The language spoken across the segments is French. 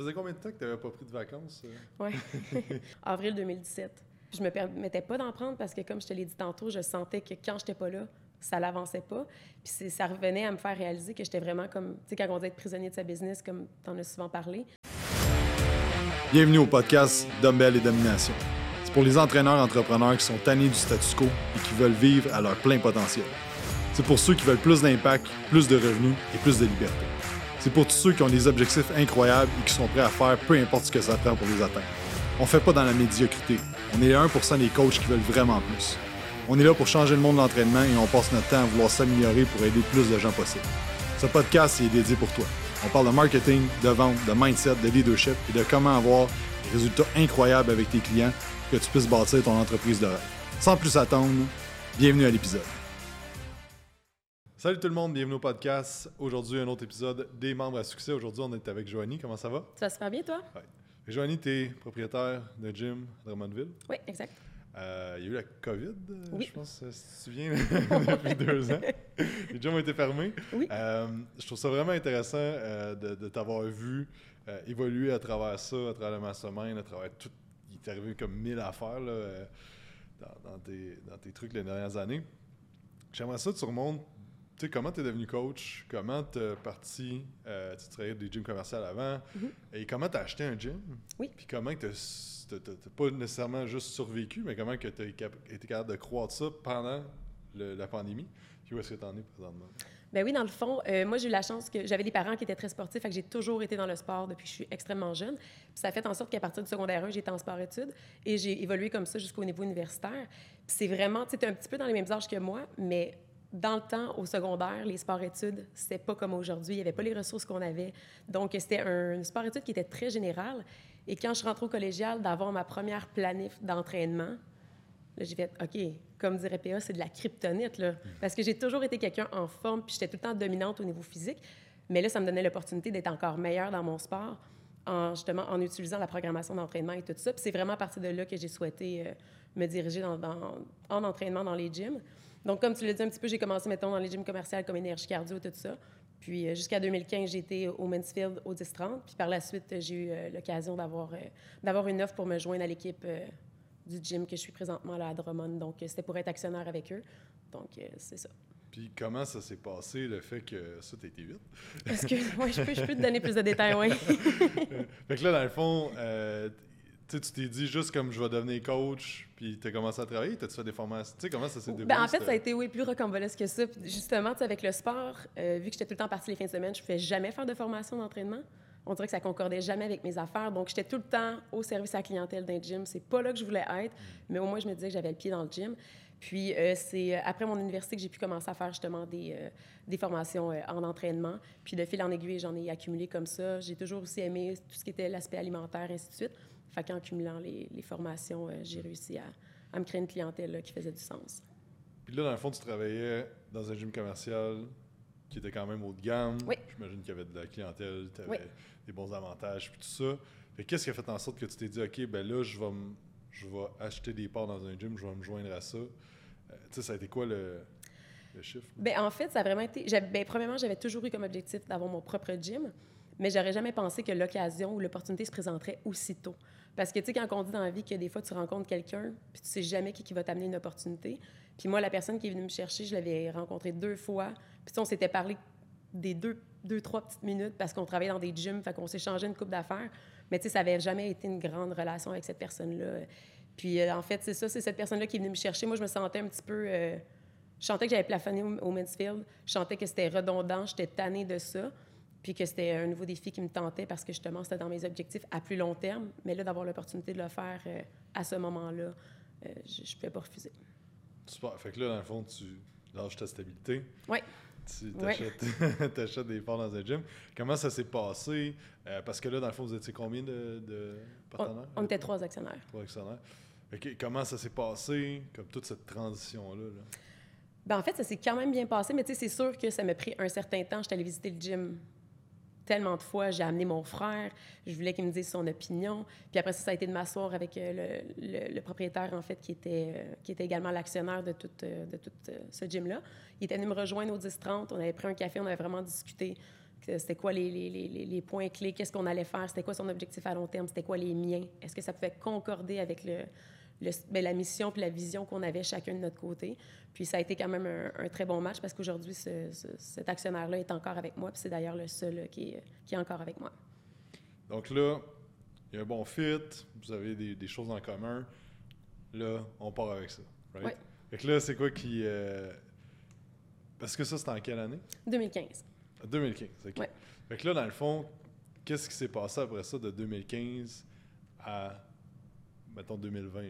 faisait combien de temps que tu n'avais pas pris de vacances? Oui, avril 2017. Je me permettais pas d'en prendre parce que, comme je te l'ai dit tantôt, je sentais que quand j'étais pas là, ça l'avançait pas. Puis ça revenait à me faire réaliser que j'étais vraiment comme, tu sais, quand on dit être prisonnier de sa business, comme tu en as souvent parlé. Bienvenue au podcast Dumbbell et Domination. C'est pour les entraîneurs entrepreneurs qui sont tannés du statu quo et qui veulent vivre à leur plein potentiel. C'est pour ceux qui veulent plus d'impact, plus de revenus et plus de liberté. C'est pour tous ceux qui ont des objectifs incroyables et qui sont prêts à faire peu importe ce que ça prend pour les atteindre. On fait pas dans la médiocrité. On est les 1% des coachs qui veulent vraiment plus. On est là pour changer le monde de l'entraînement et on passe notre temps à vouloir s'améliorer pour aider plus de gens possible. Ce podcast est dédié pour toi. On parle de marketing, de vente, de mindset, de leadership et de comment avoir des résultats incroyables avec tes clients pour que tu puisses bâtir ton entreprise de rêve. Sans plus attendre, bienvenue à l'épisode. Salut tout le monde, bienvenue au podcast. Aujourd'hui, un autre épisode des membres à succès. Aujourd'hui, on est avec Joanie. Comment ça va? Ça va super bien, toi? Oui. Joanie, tu es propriétaire de gym à Drummondville. Oui, exact. Euh, il y a eu la COVID, euh, oui. je pense, si tu te souviens, depuis deux ans. Les gyms ont été fermés. Oui. Euh, je trouve ça vraiment intéressant de, de t'avoir vu évoluer à travers ça, à travers le mastermind, à travers tout. Il est arrivé comme mille affaires là, dans, dans, tes, dans, tes, trucs les dernières années. J'aimerais ça que tu remontes tu sais, comment tu es devenu coach? Comment tu es parti? Euh, tu travaillais des gyms commerciaux avant? Mm-hmm. Et comment tu as acheté un gym? Oui. Puis comment tu n'as pas nécessairement juste survécu, mais comment tu as été capable de croître ça pendant le, la pandémie? Puis où est-ce que tu en es présentement? Ben oui, dans le fond, euh, moi, j'ai eu la chance que j'avais des parents qui étaient très sportifs, fait que j'ai toujours été dans le sport depuis que je suis extrêmement jeune. Puis ça a fait en sorte qu'à partir du secondaire 1, j'étais en sport-études et j'ai évolué comme ça jusqu'au niveau universitaire. Puis c'est vraiment, tu sais, un petit peu dans les mêmes âges que moi, mais dans le temps, au secondaire, les sports-études, c'était pas comme aujourd'hui. Il n'y avait pas les ressources qu'on avait. Donc, c'était un sport-études qui était très général. Et quand je rentre au collégial, d'avoir ma première planif d'entraînement, j'ai fait OK, comme dirait PA, c'est de la kryptonite. Là. Parce que j'ai toujours été quelqu'un en forme, puis j'étais tout le temps dominante au niveau physique. Mais là, ça me donnait l'opportunité d'être encore meilleure dans mon sport, en, justement en utilisant la programmation d'entraînement et tout ça. Puis c'est vraiment à partir de là que j'ai souhaité euh, me diriger en entraînement dans les gyms. Donc, comme tu l'as dit un petit peu, j'ai commencé, mettons, dans les gyms commerciaux comme énergie cardio, tout ça. Puis euh, jusqu'à 2015, j'étais au Mansfield au 10-30. Puis par la suite, j'ai eu euh, l'occasion d'avoir, euh, d'avoir une offre pour me joindre à l'équipe du gym que je suis présentement là à Drummond. Donc, c'était pour être actionnaire avec eux. Donc, c'est ça. Puis comment ça s'est passé, le fait que ça, t'as été vite? Oui, je peux, je peux te donner plus de détails, oui. fait que là, dans le fond, tu t'es dit juste comme je vais devenir coach, puis tu as commencé à travailler, tu as fait des formations? Tu sais, comment ça s'est déroulé? Ben, en fait, ça a été oui, plus rocambolesque que ça. Puis justement, avec le sport, euh, vu que j'étais tout le temps partie les fins de semaine, je ne pouvais jamais faire de formation d'entraînement. On dirait que ça concordait jamais avec mes affaires. Donc, j'étais tout le temps au service à la clientèle d'un gym. C'est pas là que je voulais être, mais au moins, je me disais que j'avais le pied dans le gym. Puis, euh, c'est euh, après mon université que j'ai pu commencer à faire justement des, des formations en entraînement. Puis, de fil en aiguille, j'en ai accumulé comme ça. J'ai toujours aussi aimé tout ce qui était l'aspect alimentaire, ainsi de suite. Fait qu'en cumulant les, les formations, euh, j'ai réussi à, à, me créer une clientèle là, qui faisait du sens. Puis là, dans le fond, tu travaillais dans un gym commercial qui était quand même haut de gamme. Oui. J'imagine qu'il y avait de la clientèle, tu avais oui. des bons avantages, puis tout ça. Fait qu'est-ce qui a fait en sorte que tu t'es dit, OK, ben là, je vais, je vais acheter des parts dans un gym, je vais me joindre à ça? Euh, tu sais, ça a été quoi le, le chiffre? Bien, en fait, ça a vraiment été. Bien, premièrement, j'avais toujours eu comme objectif d'avoir mon propre gym, mais j'aurais jamais pensé que l'occasion ou l'opportunité se présenterait aussitôt. Parce que, tu sais, quand on dit dans la vie que des fois, tu rencontres quelqu'un, puis tu sais jamais qui, qui va t'amener une opportunité. Puis moi, la personne qui est venue me chercher, je l'avais rencontrée deux fois. Puis on s'était parlé des deux, deux, trois petites minutes parce qu'on travaillait dans des gyms, fait qu'on s'échangeait une coupe d'affaires. Mais tu sais, ça n'avait jamais été une grande relation avec cette personne-là. Puis euh, en fait, c'est ça, c'est cette personne-là qui est venue me chercher. Moi, je me sentais un petit peu... Euh, je sentais que j'avais plafonné au, au Mansfield. Je sentais que c'était redondant. J'étais tannée de ça puis que c'était un nouveau défi qui me tentait parce que justement, c'était dans mes objectifs à plus long terme. Mais là, d'avoir l'opportunité de le faire euh, à ce moment-là, euh, je ne pouvais pas refuser. Super. Fait que là, dans le fond, tu lâches ta stabilité. Oui. Tu t'achètes, des parts dans un gym. Comment ça s'est passé? Euh, parce que là, dans le fond, vous étiez combien de, de partenaires? On, on était trois actionnaires. Trois actionnaires. Okay. Comment ça s'est passé, comme toute cette transition-là? Là? Ben, en fait, ça s'est quand même bien passé, mais c'est sûr que ça m'a pris un certain temps. J'étais allée visiter le gym tellement de fois. J'ai amené mon frère, je voulais qu'il me dise son opinion. Puis après ça, ça a été de m'asseoir avec euh, le, le, propriétaire, en fait, qui était, euh, qui était également l'actionnaire de tout, euh, de tout ce gym-là. Il était venu me rejoindre au 10-30. On avait pris un café, on avait vraiment discuté. C'était quoi les, les, les, points clés, qu'est-ce qu'on allait faire, c'était quoi son objectif à long terme, c'était quoi les miens, est-ce que ça pouvait concorder avec le, le ben, la mission puis la vision qu'on avait chacun de notre côté. Puis ça a été quand même un, très bon match parce qu'aujourd'hui, ce, cet actionnaire-là est encore avec moi, puis c'est d'ailleurs le seul qui est, qui est encore avec moi. Donc là, il y a un bon fit, vous avez des, des choses en commun. Là, on part avec ça. Right? Ouais. Fait que là, c'est quoi qui. Euh, parce que ça, c'était en quelle année? 2015. 2015, OK. Ouais. Fait que là, dans le fond, qu'est-ce qui s'est passé après ça de 2015 à, mettons, 2020, là,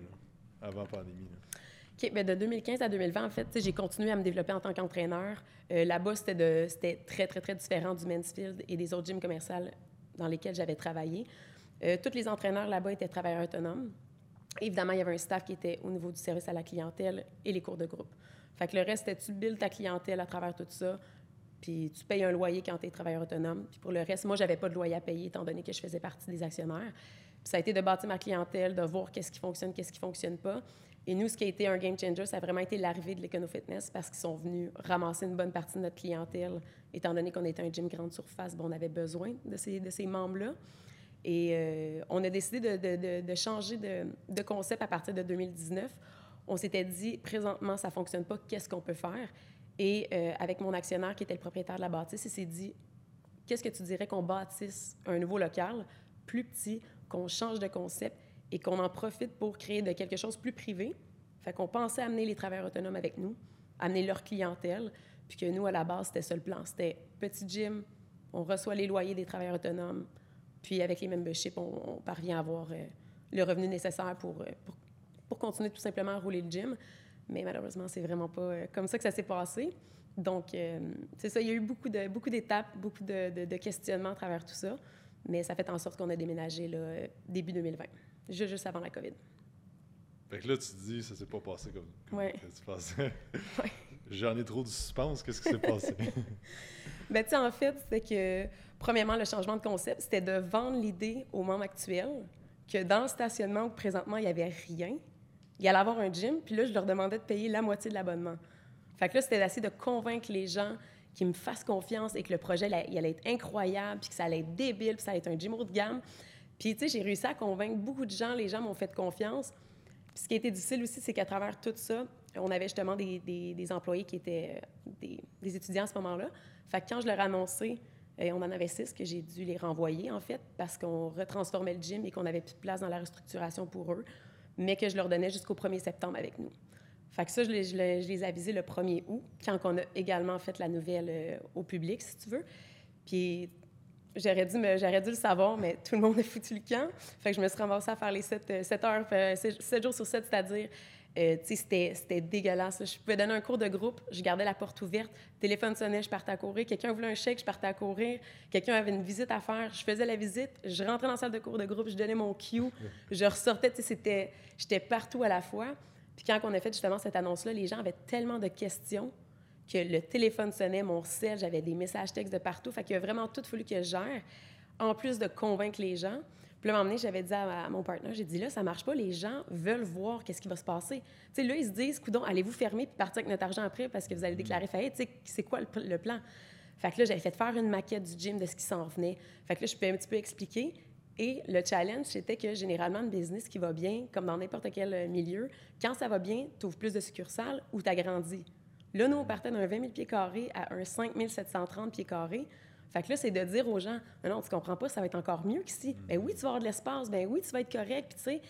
avant pandémie? Là? OK, bien de 2015 à 2020, en fait, j'ai continué à me développer en tant qu'entraîneur. Euh, Là-bas, c'était très, très, très différent du Mansfield et des autres gyms commerciaux dans lesquels j'avais travaillé. Euh, tous les entraîneurs là-bas étaient travailleurs autonomes. Évidemment, il y avait un staff qui était au niveau du service à la clientèle et les cours de groupe. Fait que le reste, c'était tu builds ta clientèle à travers tout ça, puis tu payes un loyer quand tu es travailleur autonome. Puis pour le reste, moi, j'avais pas de loyer à payer étant donné que je faisais partie des actionnaires. Ça a été de bâtir ma clientèle, de voir qu'est-ce qui fonctionne, qu'est-ce qui fonctionne pas. Et nous, ce qui a été un game changer, ça a vraiment été l'arrivée de l'Econo-Fitness parce qu'ils sont venus ramasser une bonne partie de notre clientèle. Étant donné qu'on était un gym grande surface, bon, on avait besoin de ces, membres-là. Et euh, on a décidé de changer de, concept à partir de 2019. On s'était dit, présentement, ça ne fonctionne pas, qu'est-ce qu'on peut faire? Et euh, avec mon actionnaire qui était le propriétaire de la bâtisse, il s'est dit, qu'est-ce que tu dirais qu'on bâtisse un nouveau local, plus petit, qu'on change de concept et qu'on en profite pour créer de quelque chose plus privé? Fait qu'on pensait amener les travailleurs autonomes avec nous, amener leur clientèle, puis que nous, à la base, c'était ça le plan. C'était petit gym, on reçoit les loyers des travailleurs autonomes, puis avec les memberships, on, on parvient à avoir euh, le revenu nécessaire pour, euh, pour, pour, continuer tout simplement à rouler le gym. Mais malheureusement, c'est vraiment pas euh, comme ça que ça s'est passé. Donc, c'est ça, il y a eu beaucoup, de, beaucoup d'étapes, beaucoup de, de, de, questionnements à travers tout ça. Mais ça fait en sorte qu'on a déménagé là, début 2020, juste, juste avant la COVID. Fait que là, tu te dis, ça s'est pas passé comme, comme ouais. tu pensais. ouais. J'en ai trop de suspense. Qu'est-ce qui s'est passé? ben, tu sais, en fait, c'est que, premièrement, le changement de concept, c'était de vendre l'idée aux membres actuels que dans le stationnement où présentement, il n'y avait rien, il y allait avoir un gym, puis là, je leur demandais de payer la moitié de l'abonnement. Fait que là, c'était d'essayer de convaincre les gens qui me fassent confiance et que le projet, il allait être incroyable, puis que ça allait être débile, puis ça allait être un gym haut de gamme. Puis, tu sais, j'ai réussi à convaincre beaucoup de gens, les gens m'ont fait confiance. Puis ce qui a été difficile aussi, c'est qu'à travers tout ça, on avait justement des, des, employés qui étaient euh, des, des, étudiants à ce moment-là. Fait que quand je leur ai annoncé, euh, on en avait six que j'ai dû les renvoyer, en fait, parce qu'on retransformait le gym et qu'on n'avait plus de place dans la restructuration pour eux, mais que je leur donnais jusqu'au 1er septembre avec nous. Fait que ça, je les, ai avisés le 1er août, quand on a également fait la nouvelle euh, au public, si tu veux. Puis j'aurais dû, me, j'aurais dû le savoir, mais tout le monde a foutu le camp. Fait que je me suis ramassée à faire les 7, 7 heures, 7 jours sur 7, c'est-à-dire euh, c'était, c'était dégueulasse. Je pouvais donner un cours de groupe, je gardais la porte ouverte, téléphone sonnait, je partais à courir. Quelqu'un voulait un chèque, je partais à courir. Quelqu'un avait une visite à faire, je faisais la visite, je rentrais dans la salle de cours de groupe, je donnais mon cue, je ressortais. C'était, j'étais partout à la fois. Puis quand on a fait justement cette annonce-là, les gens avaient tellement de questions que le téléphone sonnait, mon sel, j'avais des messages textes de partout. Fait qu'il a vraiment tout fallu que je gère, en plus de convaincre les gens. Puis là, à un moment donné, j'avais dit à, à mon partenaire, j'ai dit là, ça marche pas, les gens veulent voir qu'est-ce qui va se passer. Tu sais, là, ils se disent, coudon, allez-vous fermer puis partir avec notre argent après parce que vous allez déclarer faillite? Tu sais, c'est quoi le, le, plan? Fait que là, j'avais fait faire une maquette du gym de ce qui s'en venait. Fait que là, je peux un petit peu expliquer. Et le challenge, c'était que généralement, une business qui va bien, comme dans n'importe quel milieu, quand ça va bien, tu ouvres plus de succursales ou tu agrandis. Là, nous, on partait d'un 20 000 pieds carrés à un 5 730 pieds carrés. Fait que là, c'est de dire aux gens, non, non, tu comprends pas, ça va être encore mieux qu'ici. Mm. Ben oui, tu vas avoir de l'espace, ben oui, tu vas être correct, puis tu sais.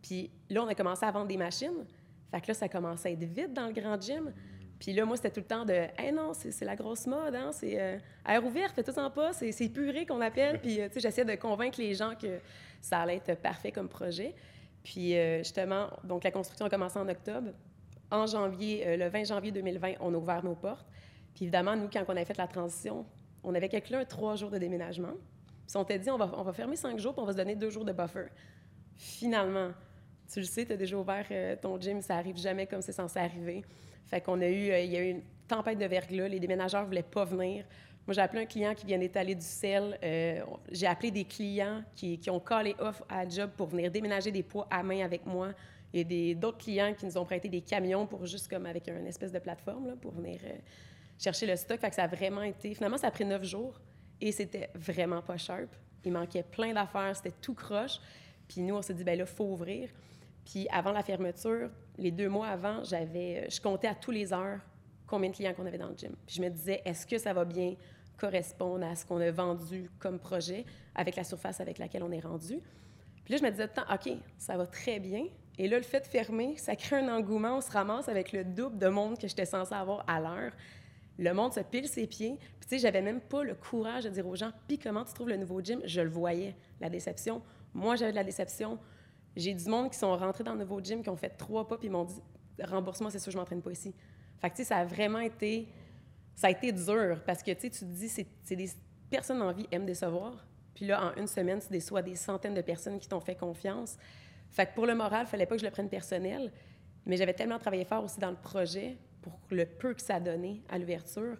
Puis là, on a commencé à vendre des machines. Fait que là, ça commençait à être vide dans le grand gym. Puis là, moi, c'était tout le temps de, hey non, c'est la grosse mode, hein, c'est euh, air ouvert, fais tout en pas, c'est puré qu'on appelle. Puis, euh, tu sais, j'essayais de convaincre les gens que ça allait être parfait comme projet. Puis, euh, justement, donc la construction a commencé en octobre en janvier, le 20 janvier 2020, on a ouvert nos portes. Puis évidemment, nous, quand on a fait la transition, on avait calculé trois jours de déménagement. Puis on t'a dit, on va, on va fermer cinq jours, puis on va se donner deux jours de buffer. Finalement, tu le sais, tu as déjà ouvert ton gym, ça arrive jamais comme c'est censé arriver. Fait qu'on a eu, euh, il y a eu une tempête de verglas, les déménageurs voulaient pas venir. Moi, j'ai appelé un client qui vient d'étaler du sel. Euh, j'ai appelé des clients qui, ont callé off à job pour venir déménager des poids à main avec moi. Il y d'autres clients qui nous ont prêté des camions pour juste comme avec une espèce de plateforme là, pour venir euh, chercher le stock. Fait que ça vraiment été. Finalement, ça a pris neuf jours. et c'était vraiment pas sharp. Il manquait plein d'affaires, c'était tout croche. Puis nous, on s'est dit, ben là, faut ouvrir. Puis avant la fermeture, les deux mois avant, j'avais, je comptais à tous les heures combien de clients qu'on avait dans le gym. Je me disais, est-ce que ça va bien correspondre à ce qu'on a vendu comme projet avec la surface avec laquelle on est rendu? Puis là, je me disais, OK, ça va très bien. Et là, le fait de fermer, ça crée un engouement. On se ramasse avec le double de monde que j'étais censée avoir à l'heure. Le monde se pile ses pieds. Puis, tu sais, j'avais même pas le courage de dire aux gens, puis comment tu trouves le nouveau gym? Je le voyais, la déception. Moi, j'avais de la déception. J'ai du monde qui sont rentrés dans le nouveau gym, qui ont fait trois pas, puis m'ont dit, remboursement, c'est sûr, je m'entraîne pas ici. Fait que, tu sais, ça a vraiment été, ça a été dur parce que, tu sais, tu te dis, c'est des personnes en vie aiment décevoir. Puis là, en une semaine, tu déçois des centaines de personnes qui t'ont fait confiance. Fait que pour le moral, il fallait pas que je le prenne personnel, mais j'avais tellement travaillé fort aussi dans le projet pour le peu que ça donné à l'ouverture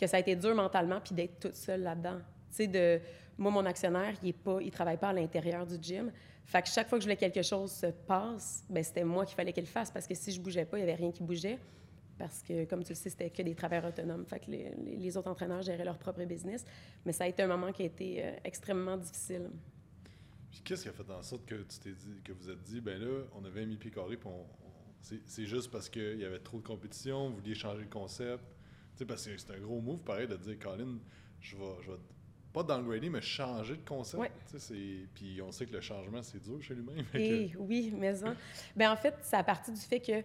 que ça a été dur mentalement puis d'être toute seule là-dedans. Tu sais, de moi, mon actionnaire, il est pas, il travaille pas à l'intérieur du gym. Fait que chaque fois que je voulais que quelque chose se passe, ben c'était moi qu'il fallait qu'il fasse parce que si je bougeais pas, il y avait rien qui bougeait. Parce que, comme tu le sais, c'était que des travailleurs autonomes. Fait que les, les, autres entraîneurs géraient leur propre business. Mais ça a été un moment qui a été euh, extrêmement difficile. Qu'est-ce qui a fait en sorte que tu t'es dit, que vous êtes dit, ben là, on avait mis pied carré, puis c'est juste parce qu'il y avait trop de compétition, vous vouliez changer le concept. Tu parce que c'est un gros move, pareil, de dire, Colin, je vais, je vais pas downgrader, mais changer de concept. Ouais. Puis on sait que le changement, c'est dur chez lui-même. Eh oui, mais ça. Ben, en fait, ça a parti du fait que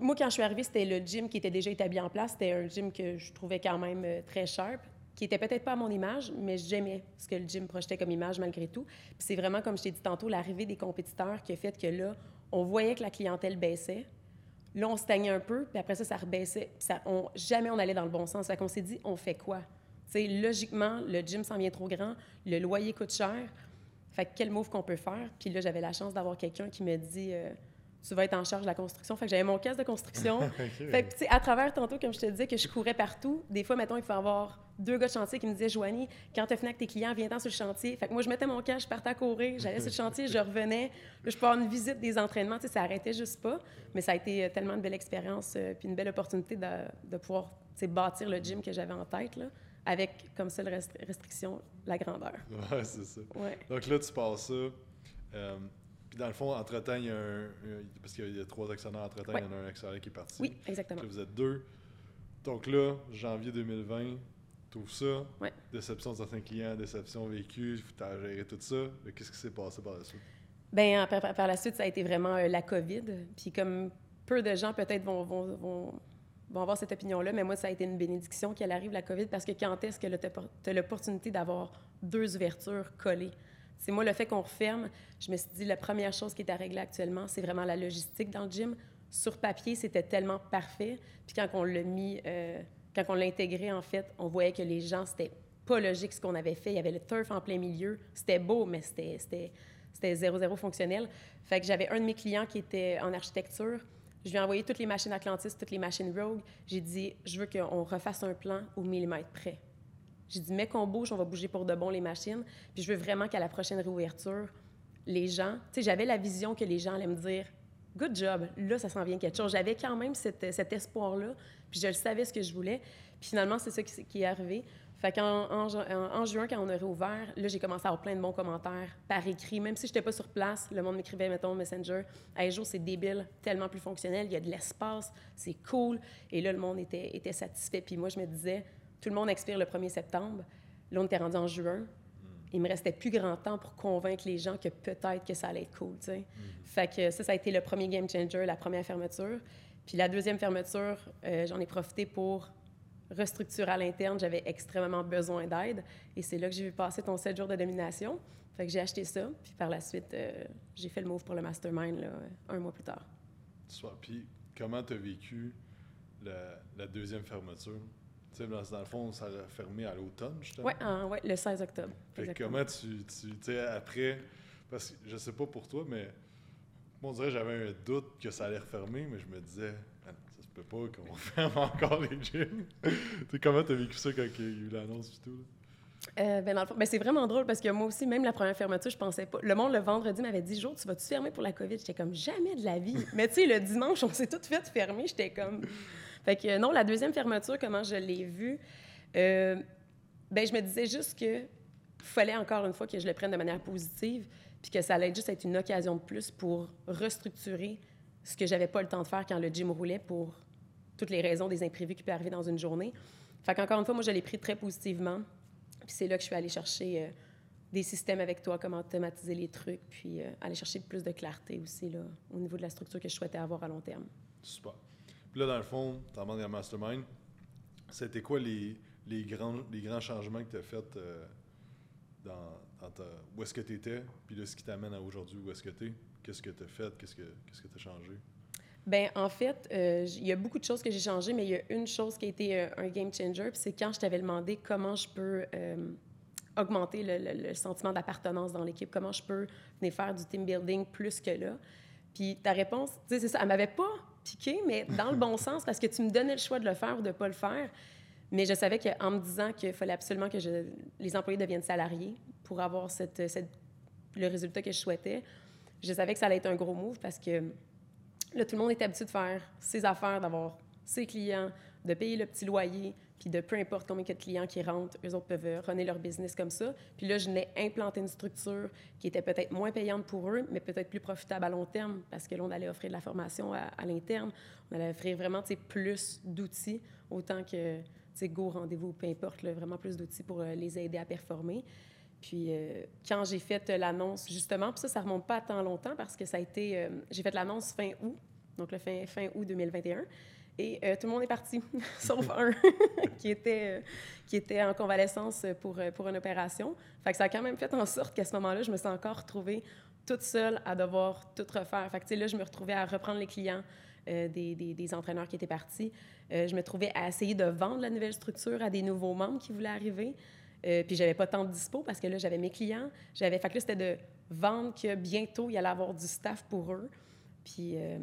moi, quand je suis arrivée, c'était le gym qui était déjà établi en place. C'était un gym que je trouvais quand même euh, très sharp qui était peut-être pas à mon image, mais j'aimais ce que le gym projetait comme image malgré tout. Puis c'est vraiment, comme je t'ai dit tantôt, l'arrivée des compétiteurs qui a fait que là, on voyait que la clientèle baissait. Là, on stagnait un peu, puis après ça, ça rebaissait. Ça, on, jamais on allait dans le bon sens. Fait qu'on s'est dit, on fait quoi? Sais, logiquement, le gym s'en vient trop grand, le loyer coûte cher. Fait que quel move qu'on peut faire? Puis là, j'avais la chance d'avoir quelqu'un qui me dit... Euh, tu vas être en charge de la construction. Fait que j'avais mon casque de construction. Fait que, tu sais, à travers tantôt, comme je te disais, que je courais partout, des fois, mettons, il faut avoir deux gars de chantier qui me disaient Joanie, quand tu as fini avec tes clients, viens-t'en sur le chantier. Fait que moi, je mettais mon casque, je partais à courir, j'allais sur le chantier, je revenais. Là, je pars une visite des entraînements. Tu sais, ça arrêtait juste pas. Mais ça a été euh, tellement une belle expérience, euh, puis une belle opportunité de, de pouvoir bâtir le gym que j'avais en tête, là, avec comme seule restriction la grandeur. Ouais, c'est ça. Ouais. Donc là, tu passes ça. Euh, puis dans le fond, entre-temps, il y a un. Parce qu'il y a trois actionnaires entre-temps, il y en a un actionnaire qui est parti. Oui, exactement. vous êtes deux. Donc là, janvier 2020, tout ça. Ouais. Déception de certains clients, déception vécue, tu as géré tout ça. Mais qu'est-ce qui s'est passé par la suite? Bien, par, par, la suite, ça a été vraiment euh, la COVID. Puis comme peu de gens peut-être vont, vont, vont, vont, avoir cette opinion-là, mais moi, ça a été une bénédiction qu'elle arrive, la COVID, parce que quand est-ce que tu as l'opportunité d'avoir deux ouvertures collées? C'est moi le fait qu'on referme. Je me suis dit, la première chose qui est à régler actuellement, c'est vraiment la logistique dans le gym. Sur papier, c'était tellement parfait. Puis quand on l'a mis, euh, quand on l'a intégré, en fait, on voyait que les gens, c'était pas logique ce qu'on avait fait. Il y avait le turf en plein milieu. C'était beau, mais c'était zéro, zéro fonctionnel. Fait que j'avais un de mes clients qui était en architecture. Je lui ai envoyé toutes les machines Atlantis, toutes les machines Rogue. J'ai dit, je veux qu'on refasse un plan au millimètre près. J'ai dit, mais qu'on bouge, on va bouger pour de bon les machines. Puis je veux vraiment qu'à la prochaine réouverture, les gens, tu sais, j'avais la vision que les gens allaient me dire, good job, là, ça s'en vient quelque chose. J'avais quand même cet, espoir-là, puis je le savais ce que je voulais. Puis finalement, c'est ça qui, est arrivé. Fait qu'en en, juin, quand on a réouvert, là, j'ai commencé à avoir plein de bons commentaires par écrit. Même si je n'étais pas sur place, le monde m'écrivait, mettons, Messenger. Hey, jour, c'est débile, tellement plus fonctionnel, il y a de l'espace, c'est cool. Et là, le monde était, était satisfait. Puis moi, je me disais, tout le monde expire le 1er septembre. Là, on était rendu en juin. Il me restait plus grand temps pour convaincre les gens que peut-être que ça allait être cool, tu sais. Mm. Fait que ça, ça a été le premier game changer, la première fermeture. Puis la deuxième fermeture, euh, j'en ai profité pour restructurer à l'interne. J'avais extrêmement besoin d'aide. Et c'est là que j'ai vu passer ton 7 jours de domination. Fait que j'ai acheté ça. Puis par la suite, euh, j'ai fait le move pour le mastermind là, un mois plus tard. Soit. Puis comment tu as vécu la deuxième fermeture? Tu sais, dans, le fond, ça a fermé à l'automne, justement? Oui, ouais, le 16 octobre. Fait comment tu, tu sais, après, parce que je sais pas pour toi, mais moi, on dirait que j'avais un doute que ça allait refermer, mais je me disais, peut pas qu'on ferme encore les gyms. comment tu as vécu ça quand il y a eu l'annonce du tout? Euh, ben dans le fond, ben c'est vraiment drôle parce que moi aussi, même la première fermeture, je pensais pas. Le monde, le vendredi, m'avait dit Jour, tu vas-tu fermer pour la COVID? J'étais comme jamais de la vie. Mais tu sais, le dimanche, on s'est tout fait fermer. J'étais comme. Fait que non, la deuxième fermeture, comment je l'ai vue, euh, Ben, je me disais juste que fallait encore une fois que je le prenne de manière positive, puis que ça allait juste être une occasion de plus pour restructurer ce que j'avais pas le temps de faire quand le gym roulait pour toutes les raisons des imprévus qui peuvent arriver dans une journée. Fait qu'encore une fois, moi, je l'ai pris très positivement. Puis c'est là que je suis allée chercher euh, des systèmes avec toi, comment automatiser les trucs, puis euh, aller chercher plus de clarté aussi là, au niveau de la structure que je souhaitais avoir à long terme. Super. Puis là, dans le fond, tu as demandé à Mastermind, c'était quoi les, les, grands, les grands changements que tu as faits euh, dans, ta, où est-ce que tu étais, puis là, ce qui t'amène à aujourd'hui, où est-ce que tu es? Qu'est-ce que tu as fait? Qu'est-ce que tu as changé? Bien, en fait, euh, il y a beaucoup de choses que j'ai changées, mais il y a une chose qui a été euh, un game changer, puis c'est quand je t'avais demandé comment je peux euh, augmenter le, sentiment d'appartenance dans l'équipe, comment je peux venir faire du team building plus que là. Puis ta réponse, tu sais, c'est ça, elle m'avait pas piqué, mais dans le bon sens, parce que tu me donnais le choix de le faire ou de pas le faire. Mais je savais qu'en me disant qu'il fallait absolument que je, les employés deviennent salariés pour avoir cette, cette, le résultat que je souhaitais, je savais que ça allait être un gros move parce que Là, tout le monde est habitué de faire ses affaires, d'avoir ses clients, de payer le petit loyer, puis de peu importe combien de clients qui rentrent, eux autres peuvent euh, runner leur business comme ça. Puis là, je n'ai implanté une structure qui était peut-être moins payante pour eux, mais peut-être plus profitable à long terme, parce que là, on allait offrir de la formation à, l'interne. On allait offrir vraiment plus d'outils, autant que Go, rendez-vous, peu importe, vraiment plus d'outils pour euh, les aider à performer. Puis euh, quand j'ai fait l'annonce, justement, puis ça, ça remonte pas à tant longtemps parce que ça a été... Euh, j'ai fait l'annonce fin août, donc le fin, fin août 2021. Et euh, tout le monde est parti, sauf un qui, était, qui était en convalescence pour, pour une opération. Fait ça a quand même fait en sorte qu'à ce moment-là, je me suis encore retrouvée toute seule à devoir tout refaire. Fait là, je me retrouvais à reprendre les clients des, des, des, entraîneurs qui étaient partis. je me trouvais à essayer de vendre la nouvelle structure à des nouveaux membres qui voulaient arriver. Euh, puis j'avais pas tant de dispo parce que là, j'avais mes clients. J'avais, fait que là, c'était de vendre que bientôt, il allait avoir du staff pour eux. Puis, euh,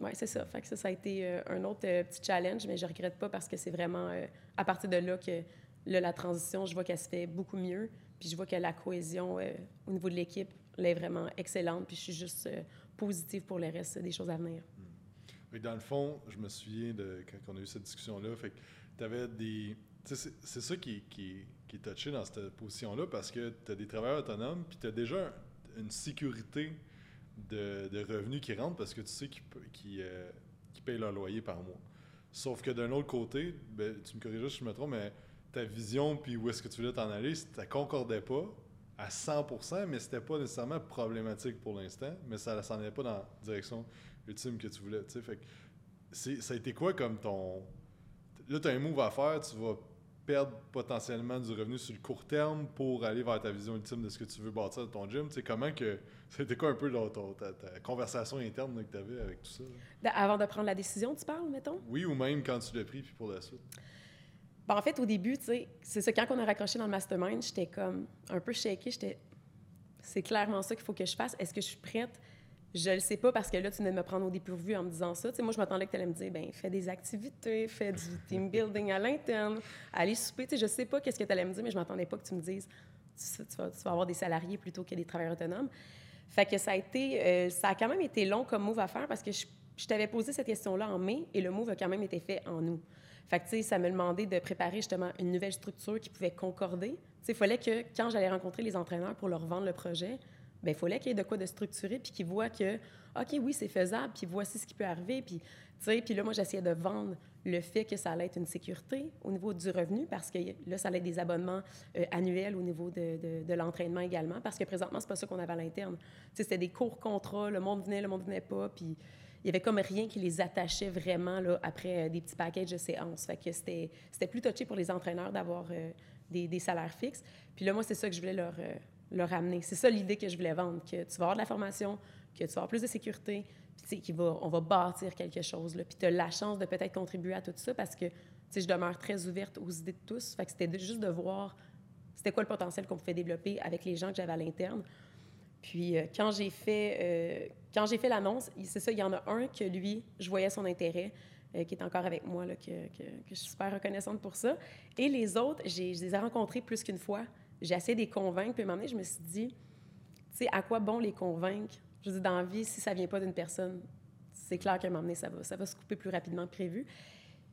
ouais, c'est ça. Fait que ça, a été euh, un autre petit challenge, mais je regrette pas parce que c'est vraiment à partir de là que la transition, je vois qu'elle se fait beaucoup mieux. Puis je vois que la cohésion au niveau de l'équipe, elle est vraiment excellente. Puis je suis juste positive pour le reste des choses à venir. Hmm. Dans le fond, je me souviens de quand on a eu cette discussion-là, fait que tu avais des. C'est ça qui, qui, qui est touché dans cette position-là parce que tu as des travailleurs autonomes, puis tu as déjà une sécurité de, revenus qui rentrent parce que tu sais qu'ils euh, payent leur loyer par mois. Sauf que d'un autre côté, ben, tu me corriges si je me trompe, mais ta vision puis où est-ce que tu voulais t'en aller, ça concordait pas à 100%, mais c'était pas nécessairement problématique pour l'instant, mais ça s'en allait pas dans la direction ultime que tu voulais. Fait que ça a été quoi comme ton... Là, tu as un move à faire, tu vas perdre potentiellement du revenu sur le court terme pour aller vers ta vision ultime de ce que tu veux bâtir de ton gym? Tu sais, comment que. C'était quoi un peu ta, conversation interne que tu avais avec tout ça? Avant de prendre la décision, tu parles, mettons? Oui, ou même quand tu l'as pris, puis pour la suite. Ben, en fait, au début, tu sais, c'est ça, quand on a raccroché dans le mastermind, j'étais comme un peu shaky. J'étais. C'est clairement ça qu'il faut que je fasse. Est-ce que je suis prête? Je le sais pas parce que là, tu venais de me prendre au dépourvu en me disant ça. moi, je m'attendais que tu allais me dire, ben fais des activités, fais du team building à l'interne, allez souper. Tu sais, je sais pas qu'est-ce que tu allais me dire, mais je m'attendais pas que tu me dises, tu, vas, avoir des salariés plutôt que des travailleurs autonomes. Fait que ça a été, euh, ça a quand même été long comme move à faire parce que je, t'avais posé cette question-là en mai et le move a quand même été fait en août. Fait que, tu ça me demandait de préparer justement une nouvelle structure qui pouvait concorder. Tu il fallait que quand j'allais rencontrer les entraîneurs pour leur vendre le projet, ben il fallait qu'il y ait de quoi de structurer, puis qu'ils voient que, OK, oui, c'est faisable, puis voici ce qui peut arriver. Puis, puis là, moi, j'essayais de vendre le fait que ça allait être une sécurité au niveau du revenu, parce que là, ça allait être des abonnements euh, annuels au niveau de, de, l'entraînement également, parce que présentement, c'est pas ça qu'on avait à l'interne. C'était des courts contrats, le monde venait, le monde venait pas, puis il y avait comme rien qui les attachait vraiment là, après euh, des petits packages de séances. Fait que c'était plus touché pour les entraîneurs d'avoir euh, des, des, salaires fixes. Puis là, moi, c'est ça que je voulais leur, le ramener. C'est ça l'idée que je voulais vendre, que tu vas avoir de la formation, que tu vas avoir plus de sécurité, puis tu sais, on va bâtir quelque chose. Puis tu as la chance de peut-être contribuer à tout ça parce que je demeure très ouverte aux idées de tous. Fait c'était juste de voir c'était quoi le potentiel qu'on pouvait développer avec les gens que j'avais à l'interne. Puis euh, quand j'ai fait, euh, fait l'annonce, c'est ça, il y en a un que lui, je voyais son intérêt, euh, qui est encore avec moi, que, que, je suis super reconnaissante pour ça. Et les autres, je les ai rencontrés plus qu'une fois j'ai essayé de les convaincre. Puis à un moment donné, je me suis dit, tu sais, à quoi bon les convaincre? Je dis, dans la vie, si ça vient pas d'une personne, c'est clair qu'à un moment donné, ça va, ça va se couper plus rapidement que prévu.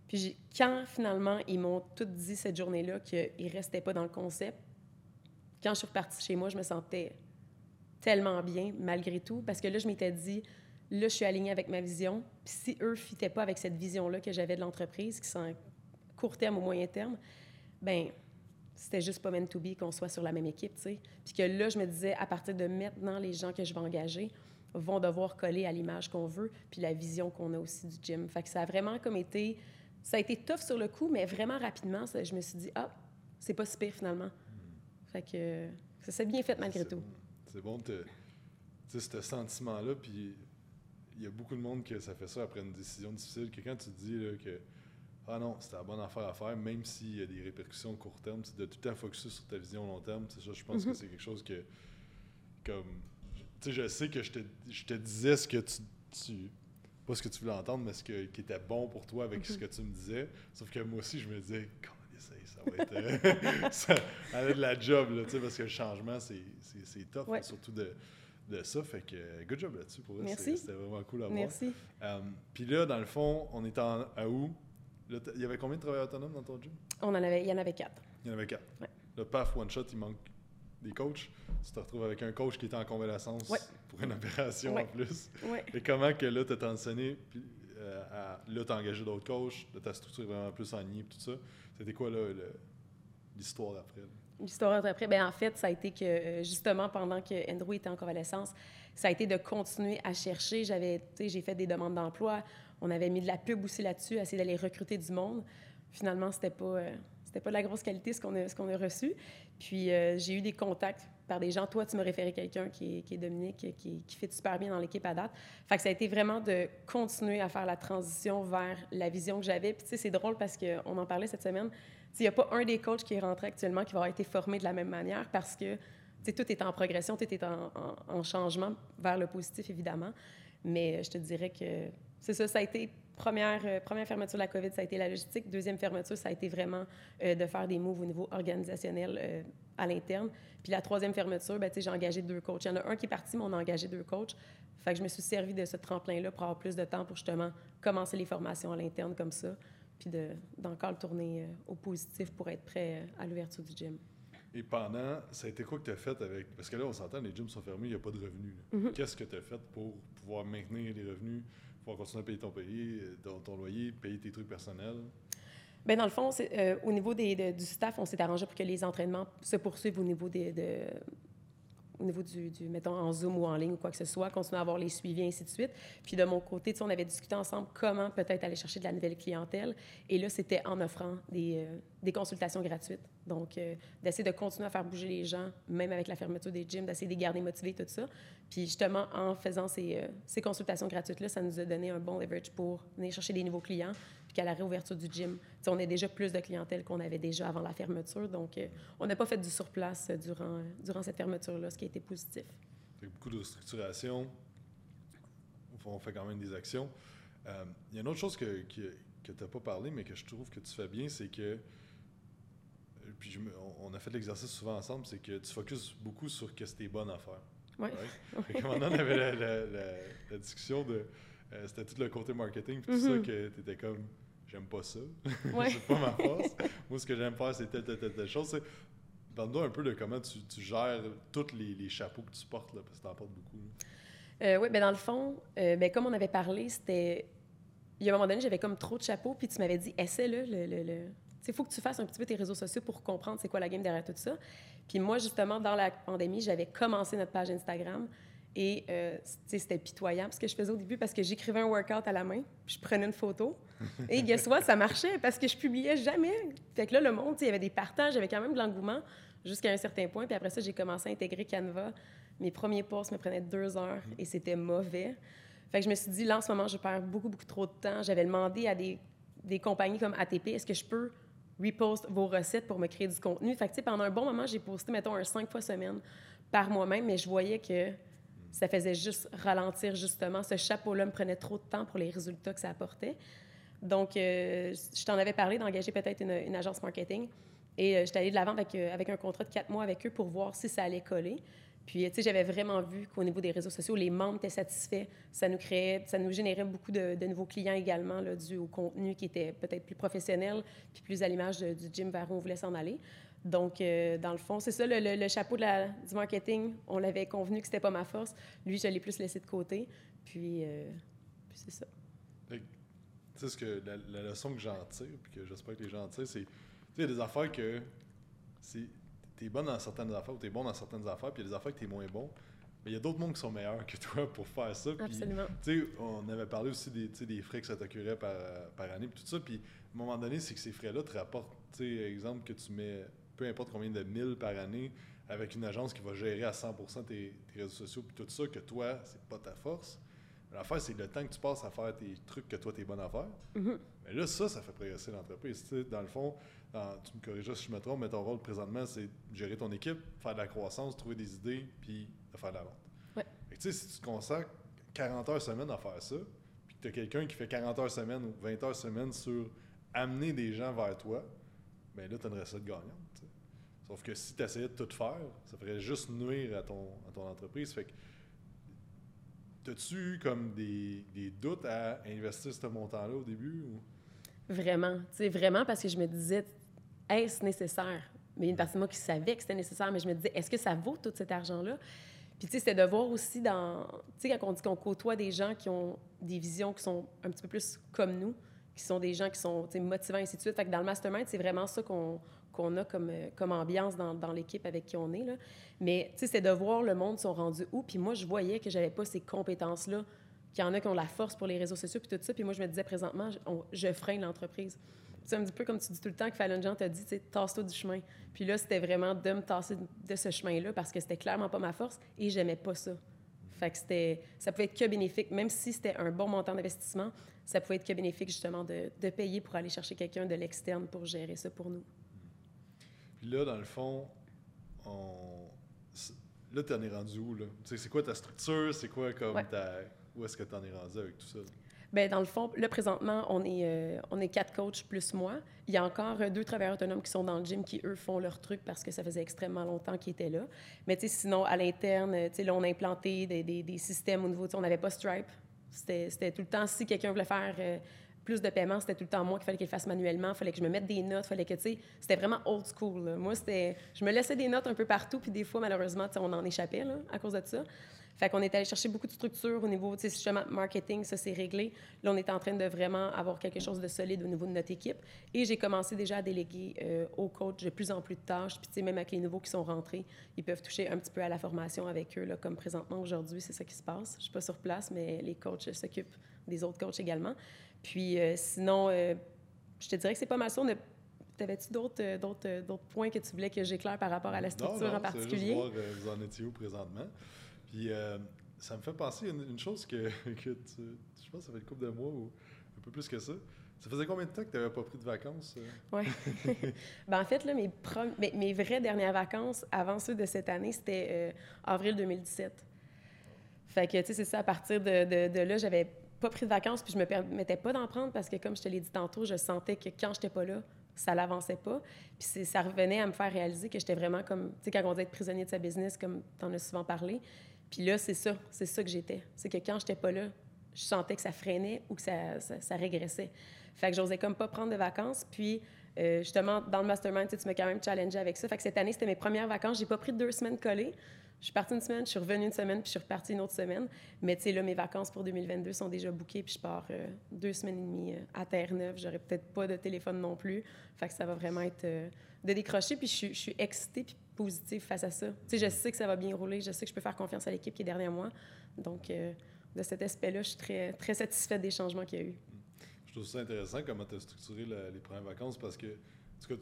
Puis quand finalement ils m'ont tout dit cette journée-là qu'ils ne restaient pas dans le concept, quand je suis repartie chez moi, je me sentais tellement bien malgré tout parce que là, je m'étais dit, là, je suis alignée avec ma vision. Puis si eux ne fitaient pas avec cette vision-là que j'avais de l'entreprise, qui sont court terme ou moyen terme, ben c'était juste pas meant to be qu'on soit sur la même équipe, tu sais. Puis que là, je me disais, à partir de maintenant, les gens que je vais engager vont devoir coller à l'image qu'on veut, puis la vision qu'on a aussi du gym. Fait que ça a vraiment comme été... Ça a été tough sur le coup, mais vraiment rapidement, je me suis dit, ah, c'est pas si pire finalement. Fait que ça s'est bien fait malgré tout. C'est bon, tu sais, ce sentiment-là, puis il y a beaucoup de monde que ça fait ça après une décision difficile, que quand tu te dis là, que ah non, c'était la bonne affaire à faire, même s'il y a des répercussions court terme, de tout le temps focuser sur ta vision long terme. Ça, je pense que mhm. c'est quelque chose que, comme, tu sais, je sais que je te, je te disais ce que tu, tu, pas ce que tu voulais entendre, mais ce que, qui était bon pour toi avec ce mhm. que tu me disais. Sauf que moi aussi, je me disais, ça, ça va être, euh, ça de la job, là, tu sais, parce que le changement, c'est tough, surtout de, de ça. Fait que, good job là-dessus pour eux. C'était vraiment cool à voir. Merci. Euh, puis là, dans le fond, on est en, à où? Il y avait combien de travailleurs autonomes dans ton gym? On en avait, il y en avait quatre. Il y en avait quatre. Le PAF One Shot, il manque des coachs. Tu te retrouves avec un coach qui était en convalescence pour une opération en plus. Et comment que là, tu as enseigné, puis euh, là, tu as engagé d'autres coachs, là, ta structure vraiment plus en tout ça. C'était quoi l'histoire après? L'histoire après, ben en fait, ça a été que euh, justement pendant que Andrew était en convalescence, ça a été de continuer à chercher. J'avais, j'ai fait des demandes d'emploi. On avait mis de la pub aussi là-dessus, essayer d'aller recruter du monde. Finalement, c'était pas, euh, c'était pas de la grosse qualité ce qu'on a, ce qu'on a reçu. Puis euh, j'ai eu des contacts par des gens. Toi, tu me référé quelqu'un qui est, qui est Dominique, qui, qui, fait super bien dans l'équipe à date. Fait que ça a été vraiment de continuer à faire la transition vers la vision que j'avais. Puis tu sais, c'est drôle parce qu'on en parlait cette semaine. Il n'y a pas un des coachs qui est rentré actuellement qui va avoir été formé de la même manière parce que tout est en progression, tout est en, en, changement vers le positif, évidemment. Mais je te dirais que c'est ça, ça a été première, euh, première fermeture de la COVID, ça a été la logistique. Deuxième fermeture, ça a été vraiment euh, de faire des moves au niveau organisationnel euh, à l'interne. Puis la troisième fermeture, ben, j'ai engagé deux coachs. Il y en a un qui est parti, mais on a engagé deux coachs. Fait que je me suis servi de ce tremplin-là pour avoir plus de temps pour justement commencer les formations à l'interne comme ça, puis d'encore le tourner au positif pour être prêt à l'ouverture du gym. Et pendant, ça a été quoi que tu as fait avec. Parce que là, on s'entend, les gyms sont fermés, il n'y a pas de revenus. Mm-hmm. Qu'est-ce que tu as fait pour pouvoir maintenir les revenus, pouvoir continuer à payer ton pays, ton, loyer, payer tes trucs personnels? Bien, dans le fond, euh, au niveau des, du staff, on s'est arrangé pour que les entraînements se poursuivent au niveau des, de, au niveau du, mettons, en Zoom ou en ligne ou quoi que ce soit, continuer à avoir les suivis, ainsi de suite. Puis de mon côté, on avait discuté ensemble comment peut-être aller chercher de la nouvelle clientèle. Et là, c'était en offrant des, euh, des consultations gratuites. Donc, euh, d'essayer de continuer à faire bouger les gens, même avec la fermeture des gyms, d'essayer de les garder motivés, tout ça. Puis justement, en faisant ces, euh, ces consultations gratuites-là, ça nous a donné un bon leverage pour venir chercher des nouveaux clients, puis qu'à la réouverture du gym, on a déjà plus de clientèle qu'on avait déjà avant la fermeture. Donc, euh, on n'a pas fait du surplace durant, durant cette fermeture-là, ce qui a été positif. beaucoup de structuration. On fait quand même des actions. Euh, il y a une autre chose que, que, tu n'as pas parlé, mais que je trouve que tu fais bien, c'est que puis on a fait l'exercice souvent ensemble, c'est que tu focuses beaucoup sur ce que c'était bonne à faire. Oui. Ouais. on avait la, discussion de. Euh, c'était tout le côté marketing, puis tout ça, mm-hmm. que tu étais comme j'aime pas ça. c'est pas ma force. Moi, ce que j'aime faire, c'est telle, telle, telle, telle chose. Parle-nous un peu de comment tu, tu gères tous les, les, chapeaux que tu portes, là, parce que tu en portes beaucoup. Euh, oui, bien dans le fond, euh, ben, comme on avait parlé, c'était. Il y a un moment donné, j'avais comme trop de chapeaux, puis tu m'avais dit, essaie-le, le, le, le... Il faut que tu fasses un petit peu tes réseaux sociaux pour comprendre c'est quoi la game derrière tout ça. Puis moi, justement, dans la pandémie, j'avais commencé notre page Instagram. Et euh, c'était pitoyable ce que je faisais au début parce que j'écrivais un workout à la main, puis je prenais une photo. Et guess what, ça marchait parce que je publiais jamais. Fait que là, le monde, il y avait des partages, j'avais quand même de l'engouement jusqu'à un certain point. Puis après ça, j'ai commencé à intégrer Canva. Mes premiers posts me prenaient deux heures et c'était mauvais. Fait que je me suis dit, là, en ce moment, je perds beaucoup, beaucoup trop de temps. J'avais demandé à des, des compagnies comme ATP, est-ce que je peux repost vos recettes pour me créer du contenu? Fait que, pendant un bon moment, j'ai posté, mettons, un cinq fois semaine par moi-même, mais je voyais que ça faisait juste ralentir, justement. Ce chapeau-là me prenait trop de temps pour les résultats que ça apportait. Donc, euh, je t'en avais parlé d'engager peut-être une, agence marketing. Et euh, j'étais allée de l'avant avec, euh, avec un contrat de quatre mois avec eux pour voir si ça allait coller. Puis, tu sais, j'avais vraiment vu qu'au niveau des réseaux sociaux, les membres étaient satisfaits. Ça nous créait, ça nous générait beaucoup de, nouveaux clients également, là, dû au contenu qui était peut-être plus professionnel, puis plus à l'image du gym vers où on voulait s'en aller. Donc, euh, dans le fond, c'est ça, le, chapeau de la, du marketing, on l'avait convenu que c'était pas ma force. Lui, je l'ai plus laissé de côté. Puis, euh, puis c'est ça. Tu sais, ce que la, leçon que j'en tire, puis que j'espère que les gens tirent, c'est, tu sais, il y a des affaires que c'est tu es bon dans certaines affaires ou tu es bon dans certaines affaires, puis il y a des affaires que tu es moins bon. Mais il y a d'autres mondes qui sont meilleurs que toi pour faire ça. Absolument. on avait parlé aussi des, des frais que ça t'occurrait par, par année, puis tout ça. Puis à un moment donné, c'est que ces frais-là te rapportent, exemple, que tu mets peu importe combien de mille par année avec une agence qui va gérer à 100 tes, tes, réseaux sociaux, puis tout ça, que toi, c'est pas ta force. L'affaire, c'est le temps que tu passes à faire tes trucs que toi, tu es bon à faire. Mm-hmm. Mais là, ça, ça fait progresser l'entreprise. Dans le fond, tu me corrigeras si je me trompe, mais ton rôle présentement, c'est gérer ton équipe, faire de la croissance, trouver des idées, puis de faire de la vente. Ouais. tu sais, si tu consacres 40 heures semaine à faire ça, puis que tu as quelqu'un qui fait 40 heures semaine ou 20 heures semaine sur amener des gens vers toi, bien là, tu as une recette gagnante. Sauf que si tu essayais de tout faire, ça ferait juste nuire à ton, à ton entreprise. Fait que, T'as-tu eu comme des, des, doutes à investir ce montant-là au début? Vraiment. Tu vraiment parce que je me disais, est-ce nécessaire? Mais une partie de moi qui savait que c'était nécessaire, mais je me disais, est-ce que ça vaut tout cet argent-là? Puis, tu sais, c'était de voir aussi dans. Tu sais, quand on dit qu'on côtoie des gens qui ont des visions qui sont un petit peu plus comme nous, qui sont des gens qui sont motivants, et ainsi de suite. Fait que dans le mastermind, c'est vraiment ça qu'on qu'on a comme, comme ambiance dans, l'équipe avec qui on est. Là. Mais, c'est de voir le monde sont rendus où. Puis moi, je voyais que j'avais pas ces compétences-là, qu'il y en a qui ont la force pour les réseaux sociaux, puis tout ça. Puis moi, je me disais présentement, je freine l'entreprise. C'est un petit peu comme tu dis tout le temps que Fallon Jean t'a dit, tasse-toi du chemin. Puis là, c'était vraiment de me tasser de ce chemin-là parce que c'était clairement pas ma force et j'aimais pas ça. Fait que c'était, ça pouvait être que bénéfique, même si c'était un bon montant d'investissement, ça pouvait être que bénéfique justement de, de payer pour aller chercher quelqu'un de l'externe pour gérer ça pour nous. Puis là, dans le fond, on... là, tu en es rendu où? Là? C'est quoi ta structure? C'est quoi comme ta... Où est-ce que tu en es rendu avec tout ça? Bien, dans le fond, là, présentement, on est, euh, on est quatre coachs plus moi. Il y a encore euh, deux travailleurs autonomes qui sont dans le gym qui, eux, font leur truc parce que ça faisait extrêmement longtemps qu'ils étaient là. Mais tu sais, sinon, à l'interne, tu sais, là, on a implanté des, des, des systèmes au niveau, on n'avait pas Stripe. C'était tout le temps, si quelqu'un voulait faire euh, plus de paiement, c'était tout le temps moi qu'il fallait qu'il fasse manuellement, il fallait que je me mette des notes, fallait que, tu sais, c'était vraiment old school. Moi, c'était, je me laissais des notes un peu partout, puis des fois, malheureusement, on en échappait là, à cause de ça. Fait qu'on est allé chercher beaucoup de structures au niveau, tu sais, justement, marketing, ça c'est réglé. Là, on est en train de vraiment avoir quelque chose de solide au niveau de notre équipe. Et j'ai commencé déjà à déléguer euh, aux coachs de plus en plus de tâches. Puis, tu sais, même avec les nouveaux qui sont rentrés, ils peuvent toucher un petit peu à la formation avec eux, là, comme présentement aujourd'hui, c'est ça qui se passe. Je suis pas sur place, mais les coachs s'occupent des autres coachs également. Puis, euh, sinon, euh, je te dirais que c'est pas mal ça. T'avais-tu d'autres, d'autres, d'autres points que tu voulais que j'éclaire par rapport à la structure en particulier? Juste voir, vous en étiez où présentement. Puis euh, ça me fait penser à une, chose que, que tu, je pense que ça fait une couple de mois ou un peu plus que ça. Ça faisait combien de temps que tu n'avais pas pris de vacances? Euh? Oui. ben, en fait, là, mes, mes, mes, vraies dernières vacances avant ceux de cette année, c'était euh, avril 2017. Fait que, tu sais, c'est ça, à partir de, de, de là, j'avais pas pris de vacances, puis je me permettais pas d'en prendre parce que, comme je te l'ai dit tantôt, je sentais que quand j'étais pas là, ça l'avançait pas. Puis ça revenait à me faire réaliser que j'étais vraiment comme, tu sais, quand on dit être prisonnier de sa business, comme tu en as souvent parlé, puis là, c'est ça, c'est ça que j'étais. C'est que quand j'étais pas là, je sentais que ça freinait ou que ça, ça, régressait. Fait que j'osais comme pas prendre de vacances. Puis, euh, justement, dans le mastermind, tu m'as quand même challengé avec ça. Fait que cette année, c'était mes premières vacances. J'ai pas pris deux semaines collées. Je suis partie une semaine, je suis revenue une semaine, puis je suis repartie une autre semaine. Mais tu sais, là, mes vacances pour 2022 sont déjà bookées, puis je pars euh, deux semaines et demie euh, à Terre-Neuve. J'aurai peut-être pas de téléphone non plus. Fait que ça va vraiment être de décrocher. Puis je suis, excitée, puis positif face à ça. Tu sais, je sais que ça va bien rouler, je sais que je peux faire confiance à l'équipe qui est derrière moi. Donc, euh, de cet aspect-là, je suis très, très satisfaite des changements qu'il y a eu. Je trouve ça intéressant comment tu as structuré les premières vacances parce que, tu,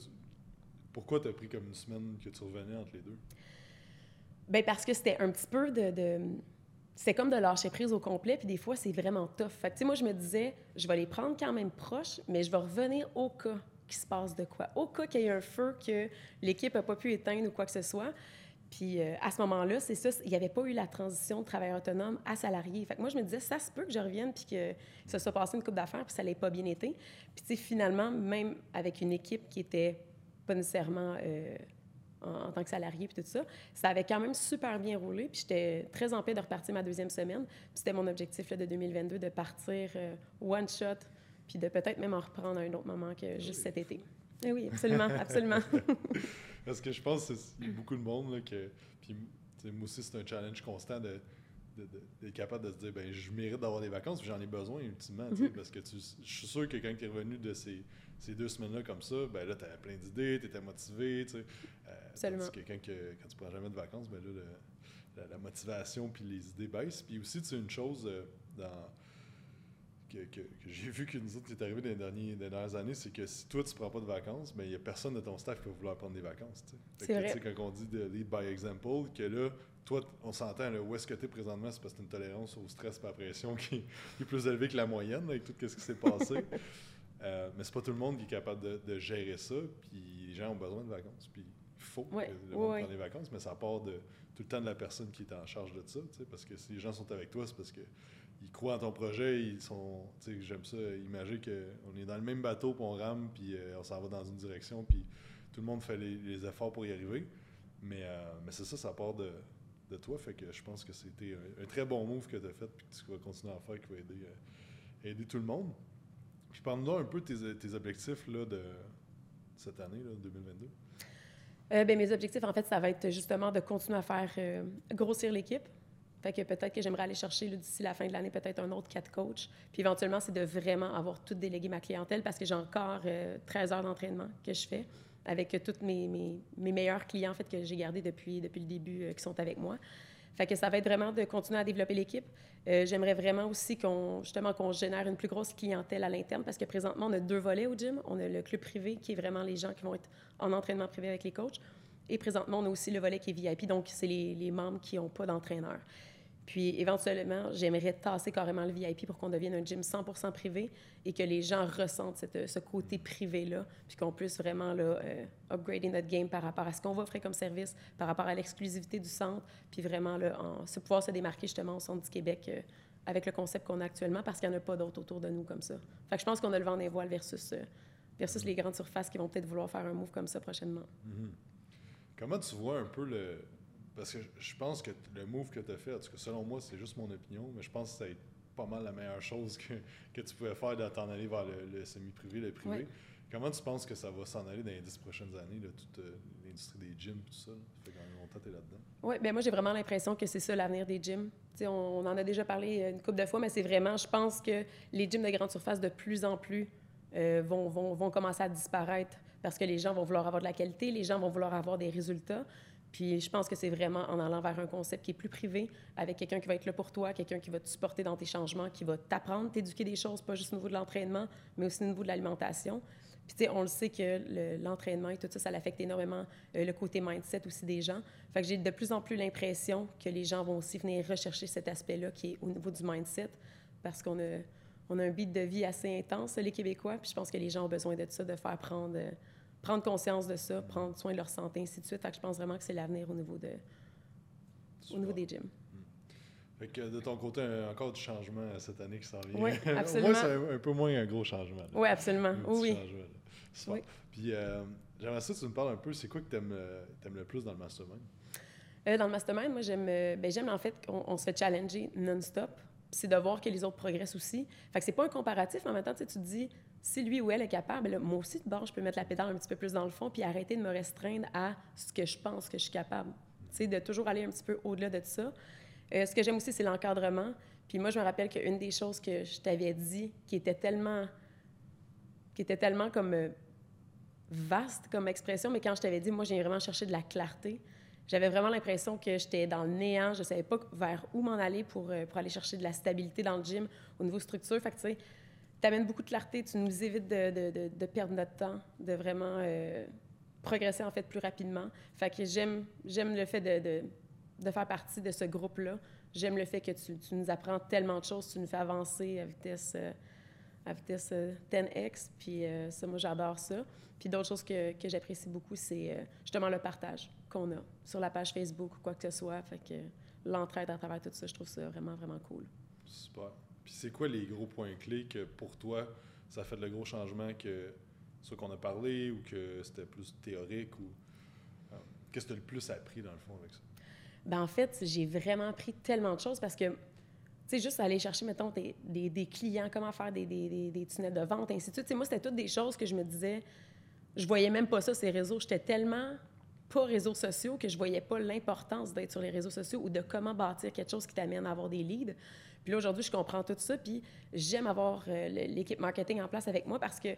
pourquoi tu as pris comme une semaine que tu revenais entre les deux? Bien, parce que c'était un petit peu de. c'est comme de lâcher prise au complet, puis des fois, c'est vraiment tough. Fait que, moi, je me disais, je vais les prendre quand même proches, mais je vais revenir au cas qu'il se passe de quoi. Au cas qu'il y ait un feu que l'équipe n'a pas pu éteindre ou quoi que ce soit. Puis euh, à ce moment-là, c'est ça, il n'y avait pas eu la transition de travailleur autonome à salarié. Fait que moi, je me disais, ça se peut que je revienne puis que ça soit passé une coupe d'affaires puis ça n'ait pas bien été. Puis finalement, même avec une équipe qui était pas nécessairement euh, en, tant que salarié puis tout ça. Ça avait quand même super bien roulé, puis j'étais très en paix de repartir ma deuxième semaine. C'était mon objectif là, de 2022, de partir euh, one shot, puis de peut-être même en reprendre à un autre moment que juste cet été. Eh oui, absolument, absolument. Parce que je pense qu'il y a beaucoup de monde là, que... Puis moi aussi, c'est un challenge constant de d'être capable de se dire ben je mérite d'avoir des vacances j'en ai besoin ultimement mm-hmm. parce que tu, je suis sûr que quand tu es revenu de ces, ces deux semaines-là comme ça, ben là, tu avais plein d'idées, tu étais motivé. Tu sais. Euh, quelqu'un que quand tu prends jamais de vacances, ben là, la, motivation puis les idées baissent. Puis aussi, tu sais, une chose euh, dans, que, que, j'ai vu que nous autres qui est arrivé dans les, derniers, dernières années, c'est que si toi, tu prends pas de vacances, ben il n'y a personne de ton staff qui va vouloir prendre des vacances. C'est vrai. quand on dit de lead by example, que là, toi, on s'entend, où est-ce que tu es présentement, c'est parce que tu as une tolérance au stress et à la pression qui, est plus élevée que la moyenne avec tout ce qui s'est passé. Euh, mais c'est pas tout le monde qui est capable de, gérer ça. Puis les gens ont besoin de vacances. Puis faut que le monde prenne des vacances, mais ça part de tout le temps de la personne qui est en charge de ça. Parce que si les gens sont avec toi, c'est parce qu'ils croient en ton projet. Ils sont. J'aime ça. Imaginer qu'on est dans le même bateau, puis on rame, puis euh, on s'en va dans une direction, puis tout le monde fait les, efforts pour y arriver. Mais, euh, mais c'est ça, ça part de, de, toi. Fait que je pense que c'était un, très bon move que tu as fait, puis que tu vas continuer à faire, qui va aider, aider tout le monde. Puis parle-nous un peu de tes, objectifs là, de cette année, là, 2022. Euh, ben, mes objectifs, en fait, ça va être justement de continuer à faire euh, grossir l'équipe. Fait que peut-être que j'aimerais aller chercher d'ici la fin de l'année peut-être un autre quatre coachs. Puis éventuellement, c'est de vraiment avoir tout délégué ma clientèle parce que j'ai encore 13 euh, heures d'entraînement que je fais avec tous mes, mes, meilleurs clients en fait, que j'ai gardés depuis, depuis le début qui sont avec moi. Fait que ça va être vraiment de continuer à développer l'équipe. Euh, j'aimerais vraiment aussi qu'on justement qu'on génère une plus grosse clientèle à l'interne parce que présentement on a deux volets au gym. On a le club privé qui est vraiment les gens qui vont être en entraînement privé avec les coachs. Et présentement, on a aussi le volet qui est VIP, donc c'est les, les membres qui n'ont pas d'entraîneur. Puis éventuellement, j'aimerais tasser carrément le VIP pour qu'on devienne un gym 100% privé et que les gens ressentent cette, ce côté privé-là, puis qu'on puisse vraiment là, euh, upgrader notre game par rapport à ce qu'on va offrir comme service, par rapport à l'exclusivité du centre, puis vraiment là, se pouvoir se démarquer justement au centre du Québec euh, avec le concept qu'on a actuellement parce qu'il n'y en a pas d'autres autour de nous comme ça. Fait que je pense qu'on a le vent des voiles versus, euh, versus les grandes surfaces qui vont peut-être vouloir faire un move comme ça prochainement. Mm-hmm. Comment tu vois un peu le parce que je pense que le move que tu as fait, en tout cas, selon moi, c'est juste mon opinion, mais je pense que c'est pas mal la meilleure chose que, que tu pouvais faire de t'en aller vers le, semi-privé, le privé. Comment tu penses que ça va s'en aller dans les dix prochaines années, toute euh, l'industrie des gyms, tout ça? Ça fait quand même longtemps que tu es là-dedans. Oui, bien moi, j'ai vraiment l'impression que c'est ça l'avenir des gyms. On, on, en a déjà parlé une couple de fois, mais c'est vraiment, je pense que les gyms de grande surface, de plus en plus, euh, vont, vont, vont commencer à disparaître parce que les gens vont vouloir avoir de la qualité, les gens vont vouloir avoir des résultats. Puis je pense que c'est vraiment en allant vers un concept qui est plus privé, avec quelqu'un qui va être là pour toi, quelqu'un qui va te supporter dans tes changements, qui va t'apprendre, t'éduquer des choses, pas juste au niveau de l'entraînement, mais aussi au niveau de l'alimentation. Puis tu sais, on le sait que l'entraînement et tout ça, ça affecte énormément euh, le côté mindset aussi des gens. Fait que j'ai de plus en plus l'impression que les gens vont aussi venir rechercher cet aspect-là qui est au niveau du mindset, parce qu'on a, on a un beat de vie assez intense, les Québécois, puis je pense que les gens ont besoin de ça, de faire prendre... Euh, prendre conscience de ça, prendre soin de leur santé, ainsi de suite. Fait que je pense vraiment que c'est l'avenir au niveau de au niveau des gyms. Fait que de ton côté, encore du changement cette année qui s'en vient. Oui, absolument. Moi, c'est un peu moins un gros changement. Oui, absolument. Oui. oui. Puis euh, j'aimerais ça que tu me parles un peu, c'est quoi que tu aimes, euh, le plus dans le mastermind? Euh, dans le mastermind, moi, j'aime, euh, ben, j'aime en fait qu'on se fait challenger non-stop. C'est de voir que les autres progressent aussi. Fait que c'est pas un comparatif, mais en même temps, tu te dis, si lui ou elle est capable, moi aussi, de bord, je peux mettre la pédale un petit peu plus dans le fond puis arrêter de me restreindre à ce que je pense que je suis capable. Tu sais, de toujours aller un petit peu au-delà de ça. Euh, ce que j'aime aussi, c'est l'encadrement. Puis moi, je me rappelle qu'une des choses que je t'avais dit qui était tellement... qui était tellement comme euh, vaste comme expression, mais quand je t'avais dit, moi, j'ai vraiment cherché de la clarté, j'avais vraiment l'impression que j'étais dans le néant. Je ne savais pas vers où m'en aller pour, euh, pour aller chercher de la stabilité dans le gym au niveau structure. Fait tu sais, t'amènes beaucoup de clarté, tu nous évites de, de, de, perdre notre temps, de vraiment euh, progresser en fait plus rapidement. Fait j'aime, le fait de, de, faire partie de ce groupe-là. J'aime le fait que tu, tu, nous apprends tellement de choses, tu nous fais avancer à vitesse, euh, à vitesse 10x. Euh, Puis ça, moi, j'adore ça. Puis d'autres choses que, que j'apprécie beaucoup, c'est justement le partage qu'on a sur la page Facebook ou quoi que ce soit. Fait que l'entraide à travers tout ça, je trouve ça vraiment, vraiment cool. Super c'est quoi les gros points clés que pour toi, ça fait le gros changement que ce qu'on a parlé ou que c'était plus théorique ou. Euh? Qu'est-ce que tu as le plus appris, dans le fond, avec ça? Ben, en fait, j'ai vraiment appris tellement de choses parce que, sais, juste aller chercher, mettons, des, des, clients, comment faire des, des, des, tunnels de vente, ainsi de suite. moi, c'était toutes des choses que je me disais, je voyais même pas ça, ces réseaux. J'étais tellement pas réseaux sociaux que je voyais pas l'importance d'être sur les réseaux sociaux ou de comment bâtir quelque chose qui t'amène à avoir des leads. Puis là, aujourd'hui, je comprends tout ça, puis j'aime avoir euh, l'équipe marketing en place avec moi parce que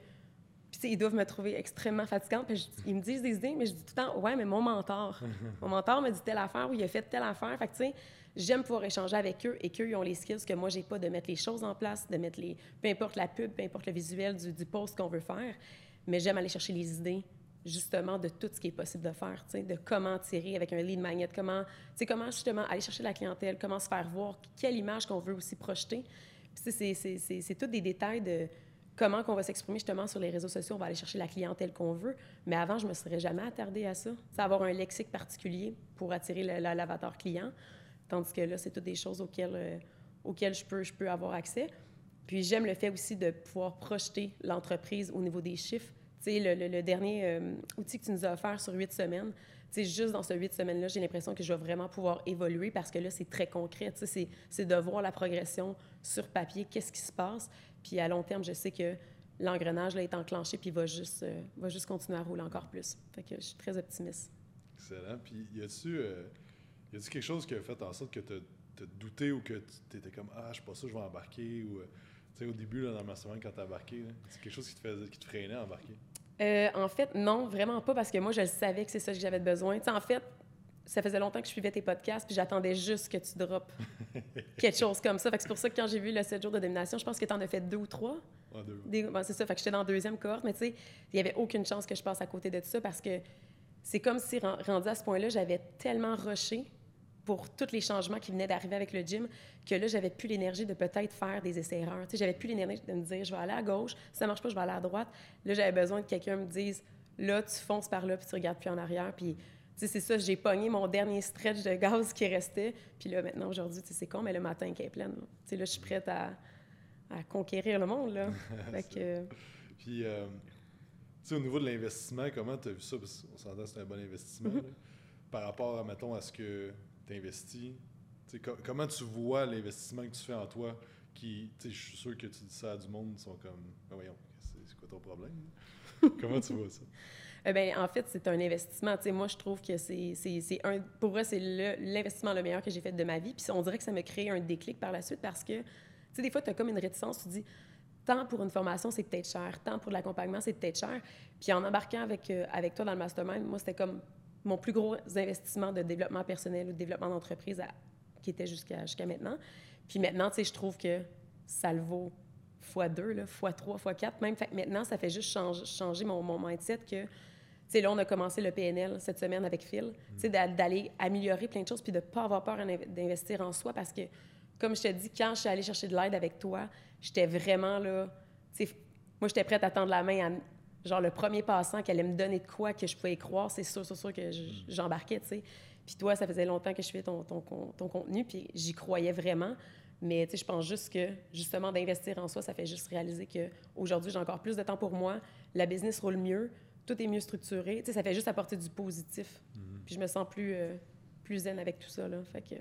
puis, ils doivent me trouver extrêmement fatigante. Puis, ils me disent des idées, mais je dis tout le temps, ouais, mais mon mentor. mon mentor me dit telle affaire ou il a fait telle affaire. Fait que, tu sais, j'aime pouvoir échanger avec eux et qu'eux, ont les skills que moi, j'ai pas de mettre les choses en place, de mettre les. peu importe la pub, peu importe le visuel du, du post qu'on veut faire. Mais j'aime aller chercher les idées justement de tout ce qui est possible de faire, de comment tirer avec un lead magnet, comment, comment justement aller chercher la clientèle, comment se faire voir, quelle image qu'on veut aussi projeter. C'est tous des détails de comment qu'on va s'exprimer justement sur les réseaux sociaux, on va aller chercher la clientèle qu'on veut. Mais avant, je me serais jamais attardée à ça. C'est avoir un lexique particulier pour attirer l'avatar client. Tandis que là, c'est toutes des choses auxquelles, euh, auxquelles je, peux, je peux avoir accès. Puis j'aime le fait aussi de pouvoir projeter l'entreprise au niveau des chiffres le, le, dernier euh, outil que tu nous as offert sur huit semaines, juste dans ces huit semaines-là, j'ai l'impression que je vais vraiment pouvoir évoluer parce que là, c'est très concret. C'est de voir la progression sur papier, qu'est-ce qui se passe. Puis à long terme, je sais que l'engrenage est enclenché puis va juste, euh, va juste continuer à rouler encore plus. Fait que je suis très optimiste. Excellent. Puis y a-tu euh, quelque chose qui a fait en sorte que tu as, douté ou que tu étais comme Ah, je suis pas sûr, je vais embarquer ou au début, là, dans ma semaine, quand tu as embarqué, c'est quelque chose qui te, faisait, qui te freinait à embarquer? Euh, en fait, non, vraiment pas, parce que moi, je savais que c'est ça que j'avais besoin. en fait, ça faisait longtemps que je suivais tes podcasts, puis j'attendais juste que tu droppes quelque chose comme ça. c'est pour ça que quand j'ai vu le 7 jours de domination, je pense que tu en as fait deux ou trois. deux. c'est ça, fait que j'étais dans la deuxième cohorte, mais tu sais, il n'y avait aucune chance que je passe à côté de ça parce que c'est comme si, rendu à ce point-là, j'avais tellement rushé pour tous les changements qui venaient d'arriver avec le gym, que là, j'avais plus l'énergie de peut-être faire des essais-erreurs. Tu sais, j'avais plus l'énergie de me dire, je vais aller à gauche, si ça marche pas, je vais aller à droite. Là, j'avais besoin que quelqu'un me dise, là, tu fonces par là, puis tu regardes plus en arrière. Puis, tu sais, c'est ça, j'ai pogné mon dernier stretch de gaz qui restait. Puis là, maintenant, aujourd'hui, tu sais, c'est con, mais le matin, qui est pleine. Tu sais, là, je suis prête à, à conquérir le monde, là. fait Puis, euh, tu sais, au niveau de l'investissement, comment tu as vu ça? Parce qu'on s'entend que c'est un bon investissement, mm-hmm. Par rapport, à, mettons, à ce que investi. comment tu vois l'investissement que tu fais en toi qui, je suis sûr que tu dis ça à du monde, ils sont comme, ben voyons, c'est quoi ton problème? Comment tu vois ça? Eh ben, en fait, c'est un investissement. moi, je trouve que c'est un. Pour moi, c'est l'investissement le, meilleur que j'ai fait de ma vie. Puis on dirait que ça me crée un déclic par la suite parce que, tu sais, des fois, tu as comme une réticence. Tu dis, tant pour une formation, c'est peut-être cher. Tant pour l'accompagnement, c'est peut-être cher. Puis en embarquant avec, euh, avec toi dans le mastermind, moi, c'était comme mon plus gros investissement de développement personnel ou de développement d'entreprise qui était jusqu'à jusqu'à maintenant. Puis maintenant, tu sais, je trouve que ça le vaut fois deux, là, fois trois, fois quatre même. Fait que maintenant, ça fait juste changer, changer mon, mon mindset que, tu sais, là, on a commencé le PNL cette semaine avec Phil, tu sais, d'aller améliorer plein de choses puis de ne pas avoir peur d'investir en soi parce que, comme je te dis, quand je suis allée chercher de l'aide avec toi, j'étais vraiment là, tu sais, moi, j'étais prête à tendre la main à genre le premier passant qui allait me donner de quoi que je pouvais y croire, c'est sûr, c'est sûr que mm. j'embarquais, tu sais. Puis toi, ça faisait longtemps que je fais ton, ton, ton contenu, puis j'y croyais vraiment. Mais tu sais, je pense juste que, justement, d'investir en soi, ça fait juste réaliser qu'aujourd'hui, j'ai encore plus de temps pour moi, la business roule mieux, tout est mieux structuré. Tu sais, ça fait juste apporter du positif. Mm. Puis je me sens plus, euh, plus zen avec tout ça, là. Fait que...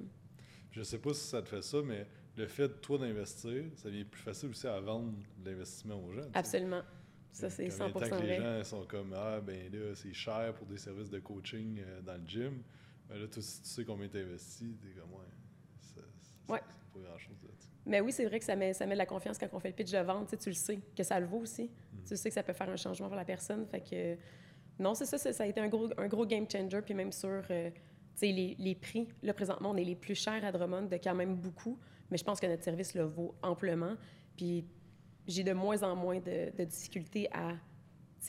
Je sais pas si ça te fait ça, mais le fait, de toi, d'investir, ça devient plus facile aussi à vendre l'investissement aux gens. Absolument. Ça, c'est 100 vrai. que les gens sont comme Ah, ben là, c'est cher pour des services de coaching euh, dans le gym. Ben là, si tu sais combien tu investis, t'es comme Ouais, c'est ouais. pas grand-chose. Mais oui, c'est vrai que ça met, ça met de la confiance quand on fait le pitch de vente. Tu le sais, que ça le vaut aussi. Mm. Tu sais que ça peut faire un changement pour la personne. Fait que. Non, c'est ça, ça, a été un gros, un gros game changer. Puis même sur. Euh, les, les, prix, là, présentement, on est les plus chers à Drummond de quand même beaucoup, mais je pense que notre service le vaut amplement. Puis j'ai de moins en moins de, difficultés à,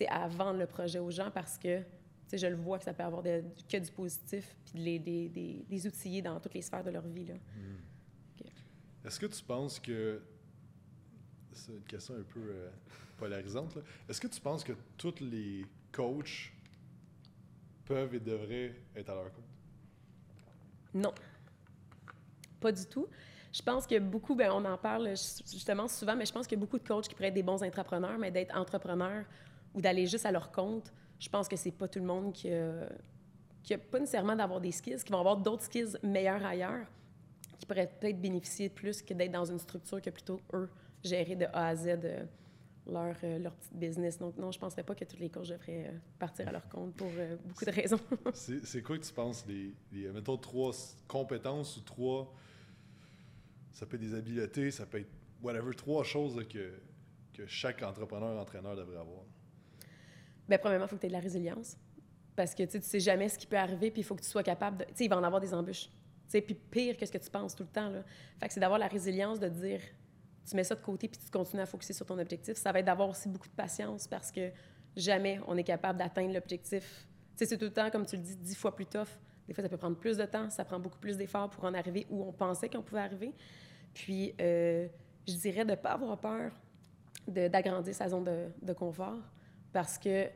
à vendre le projet aux gens parce que je le vois que ça peut avoir que du positif puis de les, des, des, outiller dans toutes les sphères de leur vie. Hmm. Est-ce que tu penses que. C'est une question un peu euh, polarisante. Est-ce que tu penses que tous les coachs peuvent et devraient être à leur compte? Non. Pas du tout. Je pense que beaucoup, ben, on en parle justement souvent, mais je pense qu'il y a beaucoup de coachs qui pourraient être des bons entrepreneurs, mais d'être entrepreneur ou d'aller juste à leur compte, je pense que c'est pas tout le monde qui a, pas nécessairement d'avoir des skills, qui vont avoir d'autres skills meilleurs ailleurs, qui pourraient peut-être bénéficier plus que d'être dans une structure que plutôt eux gérer de A à Z euh, leur, euh, leur petit business. Donc, non, je ne penserais pas que toutes les coachs devraient euh, partir à leur compte pour euh, beaucoup de raisons. C'est quoi que tu penses, les, les, mettons, trois compétences ou trois, ça peut être des habiletés, ça peut être whatever, trois choses que, que chaque entrepreneur, entraîneur devrait avoir. Bien, premièrement, il faut que tu aies de la résilience. Parce que tu tu sais jamais ce qui peut arriver, puis il faut que tu sois capable. Tu sais, il va en avoir des embûches. Tu sais, puis pire que ce que tu penses tout le temps. Là. Fait que c'est d'avoir la résilience de dire, tu mets ça de côté, puis tu continues à focuser sur ton objectif. Ça va être d'avoir aussi beaucoup de patience parce que jamais on est capable d'atteindre l'objectif. Tu sais, c'est tout le temps, comme tu le dis, dix fois plus tough. Des fois, ça peut prendre plus de temps, ça prend beaucoup plus d'efforts pour en arriver où on pensait qu'on pouvait arriver. Puis, euh, je dirais de ne pas avoir peur d'agrandir sa zone de, confort parce que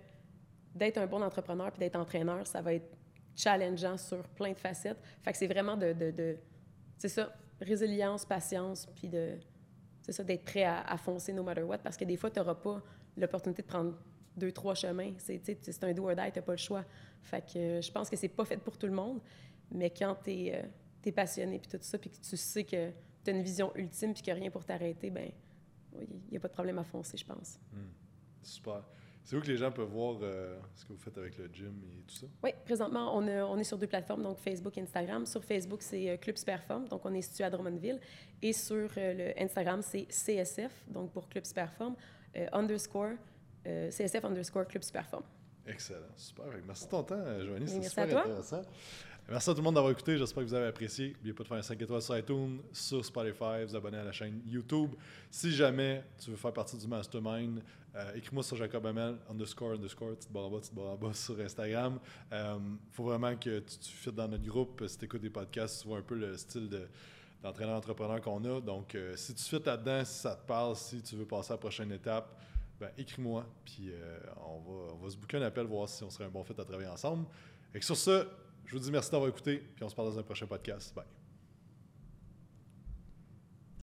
d'être un bon entrepreneur puis d'être entraîneur, ça va être challengeant sur plein de facettes. Fait que c'est vraiment de- c'est ça, résilience, patience, puis de, c'est ça, d'être prêt à, à foncer no matter what, parce que des fois, tu n'auras pas l'opportunité de prendre deux, trois chemins. C'est, un do or die, tu pas le choix. Fait que euh, je pense que c'est pas fait pour tout le monde, mais quand tu es, passionné puis tout ça, puis que tu sais que tu as une vision ultime puis qu'il n'y a rien pour t'arrêter, ben il n'y a pas de problème à foncer, je pense. Super. C'est où que les gens peuvent voir euh, ce que vous faites avec le gym et tout ça? Oui, présentement, on, a- on est sur deux plateformes, donc Facebook et Instagram. Sur Facebook, c'est euh, Club Superform, donc on est situé à Drummondville. Et sur euh, le Instagram, c'est CSF, donc pour Club Superform, euh, underscore, euh, CSF underscore Club Superform. Excellent, super. Merci de ton temps, euh, Joanie, Merci super à toi. intéressant. Merci à tout le monde d'avoir écouté, j'espère que vous avez apprécié. N'oubliez pas de faire un 5 étoiles sur iTunes, sur Spotify, vous abonner à la chaîne YouTube. Si jamais tu veux faire partie du Mastermind, euh, écris-moi sur Jacob Hamel, underscore, underscore, petite barre en bas, petite barre en bas sur Instagram. Il faut vraiment que tu, tu fites dans notre groupe. Si tu écoutes des podcasts, tu vois un peu le style de d'entraîneur-entrepreneur qu'on a. Donc, euh, si tu fites là-dedans, si ça te parle, si tu veux passer à la prochaine étape, ben, écris-moi, puis euh, on, va, on va se booker un appel, voir si on serait un bon fit à travailler ensemble. Et sur ce, je vous dis merci d'avoir écouté, puis on se parle dans un prochain podcast. Bye.